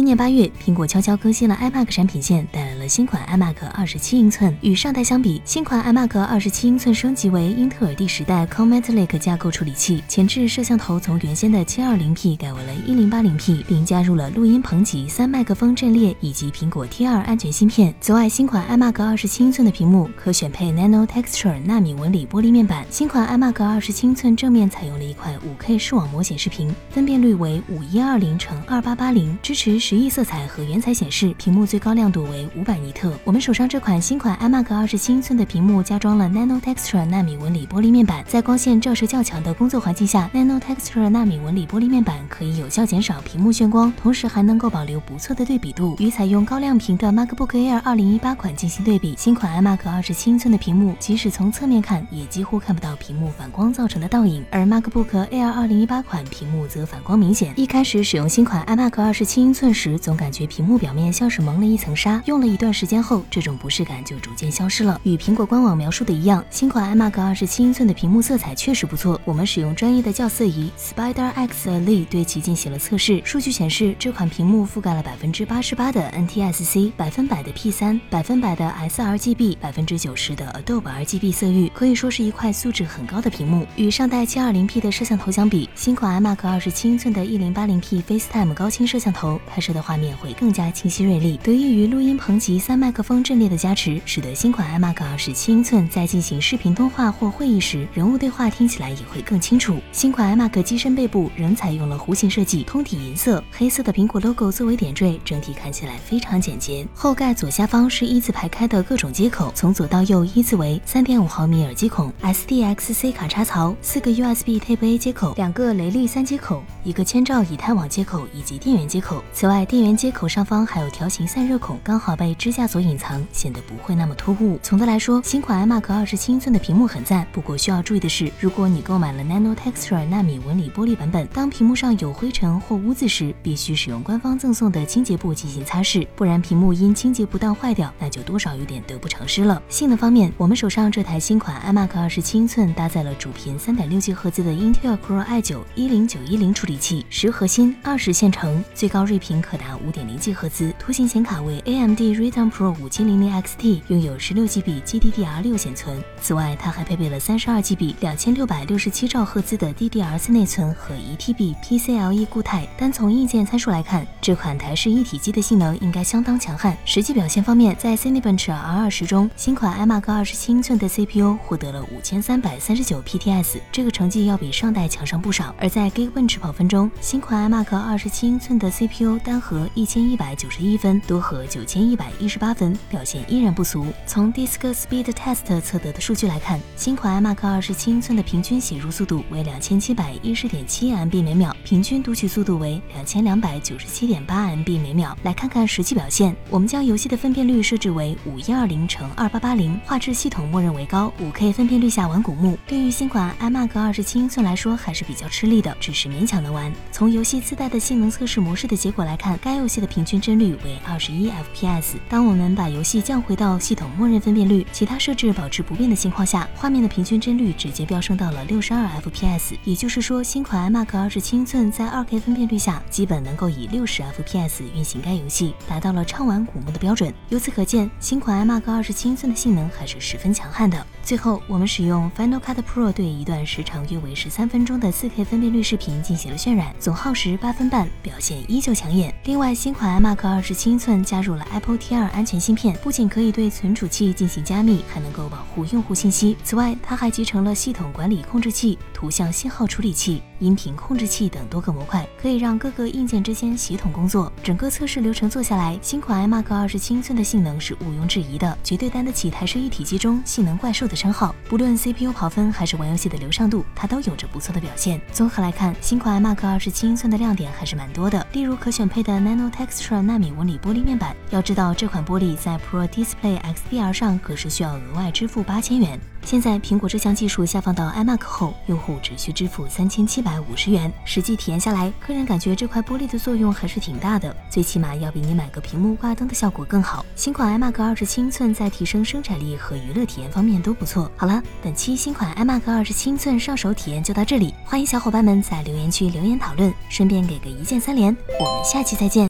今年八月，苹果悄悄更新了 iMac 产品线，但新款 iMac 二十七英寸。与上代相比，新款 iMac 二十七英寸升级为英特尔第十代 Comet Lake 架构处理器，前置摄像头从原先的七二零 P 改为了一零八零 P，并加入了录音棚级三麦克风阵列以及苹果 T 二安全芯片。此外，新款 iMac 二十七英寸的屏幕可选配 Nano Texture 纳米纹理玻璃面板。新款 iMac 二十七英寸正面采用了一块五 K 视网膜显示屏，分辨率为五一二零乘二八八零，支持十亿色彩和原彩显示，屏幕最高亮度为五百尼特。我们手上这款新款 iMac 二十七英寸的屏幕加装了 Nano Texture 纳米纹理玻璃面板，在光线照射较强的工作环境下，Nano Texture 纳米纹理玻璃面板可以有效减少屏幕眩光，同时还能够保留不错的对比度。与采用高亮屏的 MacBook Air 二零一八款进行对比，新款 iMac 二十七英寸的屏幕，即使从侧面看，也几乎看不到屏幕反光造成的倒影，而 MacBook Air 二零一八款屏幕则反光明显。一开始使用新款 iMac 二十七英寸时，总感觉屏幕表面像是蒙了一层纱，用了一段时间后，这种不适感就逐渐消失了。与苹果官网描述的一样，新款 iMac 二十七英寸的屏幕色彩确实不错。我们使用专业的校色仪 Spider X Elite 对其进行了测试，数据显示这款屏幕覆盖了百分之八十八的 NTSC，百分百的 P 三，百分百的 sRGB，百分之九十的 Adobe RGB 色域，可以说是一块素质很高的屏幕。与上代七二零 P 的摄像头相比，新款 iMac 二十七英寸的一零八零 P FaceTime 高清摄像头拍摄的画面会更加清晰锐利。得益于录音棚级三麦克风阵列的加持，使得新款 iMac 二十七英寸在进行视频通话或会议时，人物对话听起来也会更清楚。新款 iMac 机身背部仍采用了弧形设计，通体银色，黑色的苹果 logo 作为点缀，整体看起来非常简洁。后盖左下方是一字排开的各种接口，从左到右依次为三点五毫米耳机孔、SDXC 卡插槽、四个 USB Type A 接口、两个雷利三接口、一个千兆以太网接口以及电源接口。此外，电源接口上方还有条形散热孔，刚好被支架所隐藏，显得不会那么突兀。总的来说，新款 iMac 二十七英寸的屏幕很赞。不过需要注意的是，如果你购买了 Nano Texture 纳米纹理玻璃版本，当屏幕上有灰尘或污渍时，必须使用官方赠送的清洁布进行擦拭，不然屏幕因清洁不当坏掉，那就多少有点得不偿失了。性能方面，我们手上这台新款 iMac 二十七英寸搭载了主频三点六 G 赫兹的 Intel Core i 九一零九一零处理器，十核心，二十线程，最高睿频可达五点零 G 赫兹，图形显卡为 AMD Pro 五七零零 XT，拥有十六 GB GDDR 六显存。此外，它还配备了三十二 GB 两千六百六十七兆赫兹的 DDR 四内存和一 TB PCIe 固态。单从硬件参数来看，这款台式一体机的性能应该相当强悍。实际表现方面，在 Cinebench R 二十中，新款 iMac 二十七英寸的 CPU 获得了五千三百三十九 PTS，这个成绩要比上代强上不少。而在 Geekbench 跑分中，新款 iMac 二十七英寸的 CPU 单核一千一百九十一分，多核九千一百一十八分，表现依然不俗。从 Disk Speed Test 测得的数据来看，新款 iMac 二十七英寸的平均写入速度为两千七百一十点七 MB 每秒，平均读取速度为两千两百九十七点八 MB 每秒。来看看实际表现，我们将游戏的分辨率设置为五一二零乘二八八零，画质系统默认为高，五 K 分辨率下玩古墓。对于新款 iMac 二十七英寸来说还是比较吃力的，只是勉强能玩。从游戏自带的性能测试模式的结果来看，该游戏的平均帧率为二十一 FPS。当我们把游戏降回到系统默认分辨率其他设置保持不变的情况下画面的平均帧率直接飙升到了六十二 fps 也就是说新款 imac 二十七英寸在二 k 分辨率下基本能够以六十 fps 运行该游戏达到了畅玩古墓的标准。由此可见新款 imac 二十七英寸的性能还是十分强悍的。最后我们使用 final cut pro 对一段时长约为十三分钟的四 k 分辨率视频进行了渲染总耗时八分半表现依旧抢眼。另外新款 imac 二十七英寸加入了 apple t 二二安全芯片不仅可以对存储器进行加密还能够保护用户信息。此外它还集成了系统管理控制器图像信号处理器。音频控制器等多个模块，可以让各个硬件之间协同工作。整个测试流程做下来，新款 iMac 二十七英寸的性能是毋庸置疑的，绝对担得起台式一体机中性能怪兽的称号。不论 CPU 跑分还是玩游戏的流畅度，它都有着不错的表现。综合来看，新款 iMac 二十七英寸的亮点还是蛮多的，例如可选配的 Nano Texture 纳米纹理玻璃面板。要知道，这款玻璃在 Pro Display XDR 上可是需要额外支付八千元。现在苹果这项技术下放到 iMac 后，用户只需支付三千七百百五十元。实际体验下来，个人感觉这块玻璃的作用还是挺大的，最起码要比你买个屏幕挂灯的效果更好。新款 iMac 二十七英寸在提升生产力和娱乐体验方面都不错。好了，本期新款 iMac 二十七英寸上手体验就到这里，欢迎小伙伴们在留言区留言讨论，顺便给个一键三连，我们下期再见。